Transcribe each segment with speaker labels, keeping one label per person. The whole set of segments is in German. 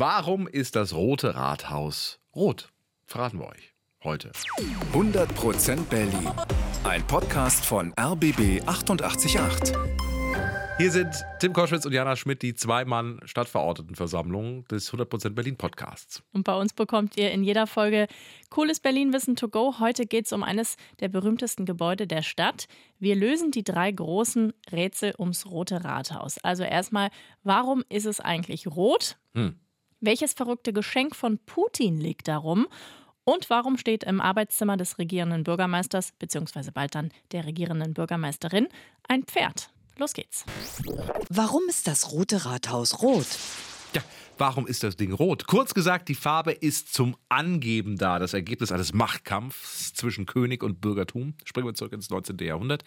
Speaker 1: Warum ist das Rote Rathaus rot? Verraten wir euch heute.
Speaker 2: 100% Berlin. Ein Podcast von RBB 888.
Speaker 1: Hier sind Tim Koschwitz und Jana Schmidt, die Zweimann-Stadtverordnetenversammlung des 100% Berlin Podcasts.
Speaker 3: Und bei uns bekommt ihr in jeder Folge cooles Berlin-Wissen to go. Heute geht es um eines der berühmtesten Gebäude der Stadt. Wir lösen die drei großen Rätsel ums Rote Rathaus. Also erstmal, warum ist es eigentlich rot? Hm. Welches verrückte Geschenk von Putin liegt darum? Und warum steht im Arbeitszimmer des regierenden Bürgermeisters, beziehungsweise bald dann der regierenden Bürgermeisterin, ein Pferd? Los geht's.
Speaker 4: Warum ist das Rote Rathaus rot?
Speaker 1: Ja, warum ist das Ding rot? Kurz gesagt, die Farbe ist zum Angeben da, das Ergebnis eines Machtkampfs zwischen König und Bürgertum. Springen wir zurück ins 19. Jahrhundert.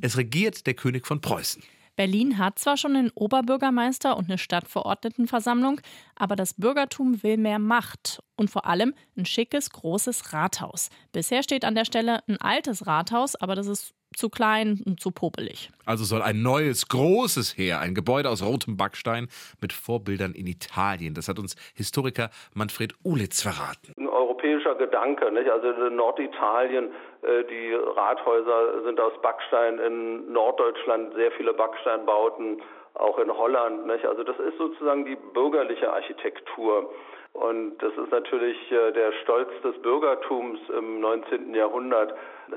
Speaker 1: Es regiert der König von Preußen.
Speaker 3: Berlin hat zwar schon einen Oberbürgermeister und eine Stadtverordnetenversammlung, aber das Bürgertum will mehr Macht und vor allem ein schickes, großes Rathaus. Bisher steht an der Stelle ein altes Rathaus, aber das ist zu klein und zu popelig.
Speaker 1: Also soll ein neues, großes Heer, ein Gebäude aus rotem Backstein mit Vorbildern in Italien. Das hat uns Historiker Manfred Ulitz verraten.
Speaker 5: Europäischer Gedanke, nicht? Also in Norditalien, äh, die Rathäuser sind aus Backstein, in Norddeutschland sehr viele Backsteinbauten, auch in Holland, nicht? Also das ist sozusagen die bürgerliche Architektur. Und das ist natürlich äh, der Stolz des Bürgertums im 19. Jahrhundert,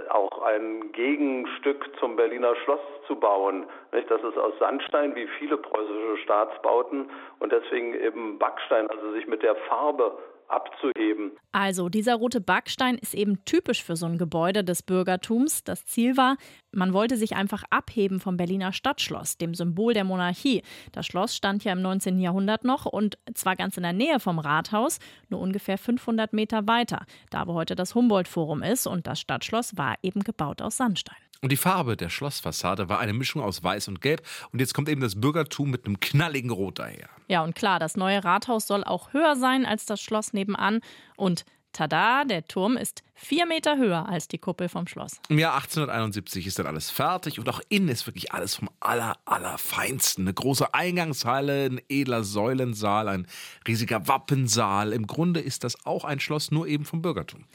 Speaker 5: auch ein Gegenstück zum Berliner Schloss zu bauen. Das ist aus Sandstein wie viele preußische Staatsbauten und deswegen eben Backstein, also sich mit der Farbe abzuheben.
Speaker 3: Also dieser rote Backstein ist eben typisch für so ein Gebäude des Bürgertums. Das Ziel war, man wollte sich einfach abheben vom Berliner Stadtschloss, dem Symbol der Monarchie. Das Schloss stand ja im 19. Jahrhundert noch und zwar ganz in der Nähe vom Rathaus, nur ungefähr 500 Meter weiter, da wo heute das Humboldt-Forum ist und das Stadtschloss war eben gebaut aus Sandstein.
Speaker 1: Und die Farbe der Schlossfassade war eine Mischung aus Weiß und Gelb. Und jetzt kommt eben das Bürgertum mit einem knalligen Rot daher.
Speaker 3: Ja, und klar, das neue Rathaus soll auch höher sein als das Schloss nebenan. Und tada, der Turm ist vier Meter höher als die Kuppel vom Schloss.
Speaker 1: Im Jahr 1871 ist dann alles fertig und auch innen ist wirklich alles vom aller, allerfeinsten. Eine große Eingangshalle, ein edler Säulensaal, ein riesiger Wappensaal. Im Grunde ist das auch ein Schloss, nur eben vom Bürgertum.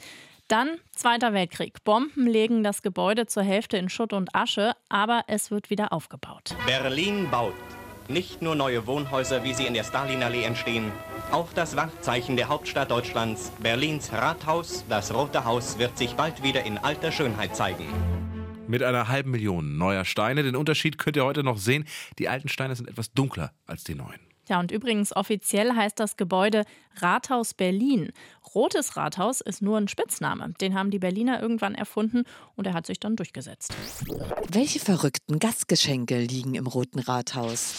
Speaker 3: Dann Zweiter Weltkrieg. Bomben legen das Gebäude zur Hälfte in Schutt und Asche, aber es wird wieder aufgebaut.
Speaker 6: Berlin baut. Nicht nur neue Wohnhäuser, wie sie in der Stalinallee entstehen. Auch das Wahrzeichen der Hauptstadt Deutschlands, Berlins Rathaus, das Rote Haus, wird sich bald wieder in alter Schönheit zeigen.
Speaker 1: Mit einer halben Million neuer Steine. Den Unterschied könnt ihr heute noch sehen. Die alten Steine sind etwas dunkler als die neuen.
Speaker 3: Ja, und übrigens offiziell heißt das Gebäude Rathaus Berlin. Rotes Rathaus ist nur ein Spitzname. Den haben die Berliner irgendwann erfunden und er hat sich dann durchgesetzt.
Speaker 4: Welche verrückten Gastgeschenke liegen im Roten Rathaus?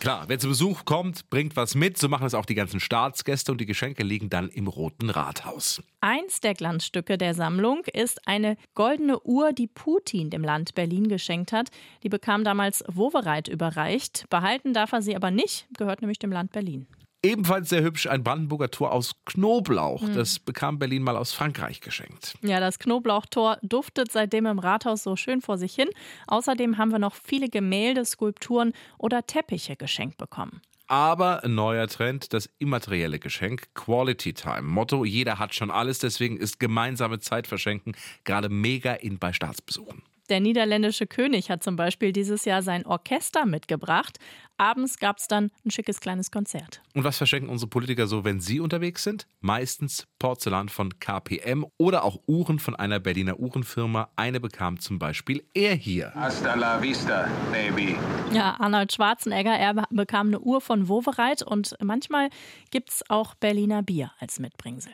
Speaker 1: Klar, wer zu Besuch kommt, bringt was mit. So machen es auch die ganzen Staatsgäste und die Geschenke liegen dann im Roten Rathaus.
Speaker 3: Eins der Glanzstücke der Sammlung ist eine goldene Uhr, die Putin dem Land Berlin geschenkt hat. Die bekam damals Wowereit überreicht. Behalten darf er sie aber nicht, gehört nämlich dem Land Berlin.
Speaker 1: Ebenfalls sehr hübsch ein Brandenburger Tor aus Knoblauch. Mhm. Das bekam Berlin mal aus Frankreich geschenkt.
Speaker 3: Ja, das Knoblauchtor duftet seitdem im Rathaus so schön vor sich hin. Außerdem haben wir noch viele Gemälde, Skulpturen oder Teppiche geschenkt bekommen.
Speaker 1: Aber ein neuer Trend, das immaterielle Geschenk, Quality Time. Motto, jeder hat schon alles, deswegen ist gemeinsame Zeit verschenken gerade mega in bei Staatsbesuchen.
Speaker 3: Der niederländische König hat zum Beispiel dieses Jahr sein Orchester mitgebracht. Abends gab es dann ein schickes kleines Konzert.
Speaker 1: Und was verschenken unsere Politiker so, wenn sie unterwegs sind? Meistens Porzellan von KPM oder auch Uhren von einer Berliner Uhrenfirma. Eine bekam zum Beispiel er hier.
Speaker 7: Hasta la vista, baby.
Speaker 3: Ja, Arnold Schwarzenegger, er bekam eine Uhr von Wowereit und manchmal gibt es auch Berliner Bier als Mitbringsel.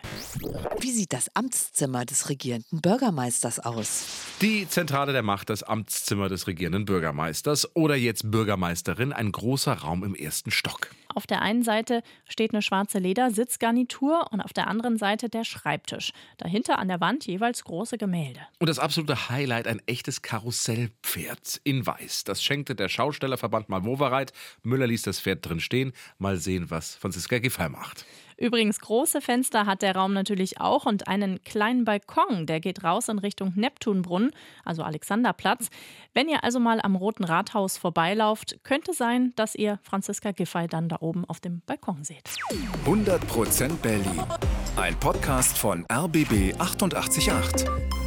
Speaker 4: Wie sieht das Amtszimmer des regierenden Bürgermeisters aus?
Speaker 1: Die Zentrale der Macht, das Amtszimmer des regierenden Bürgermeisters oder jetzt Bürgermeisterin, ein großer Raum im ersten Stock.
Speaker 3: Auf der einen Seite steht eine schwarze Ledersitzgarnitur und auf der anderen Seite der Schreibtisch. Dahinter an der Wand jeweils große Gemälde.
Speaker 1: Und das absolute Highlight, ein echtes Karussellpferd in Weiß. Das schenkte der Schaustellerverband mal Wowereit. Müller ließ das Pferd drin stehen. Mal sehen, was Franziska Giffey macht.
Speaker 3: Übrigens, große Fenster hat der Raum natürlich auch und einen kleinen Balkon, der geht raus in Richtung Neptunbrunnen, also Alexanderplatz. Wenn ihr also mal am Roten Rathaus vorbeilauft, könnte sein, dass ihr Franziska Giffey dann da oben auf dem Balkon seht.
Speaker 2: 100% Berlin. Ein Podcast von RBB 888.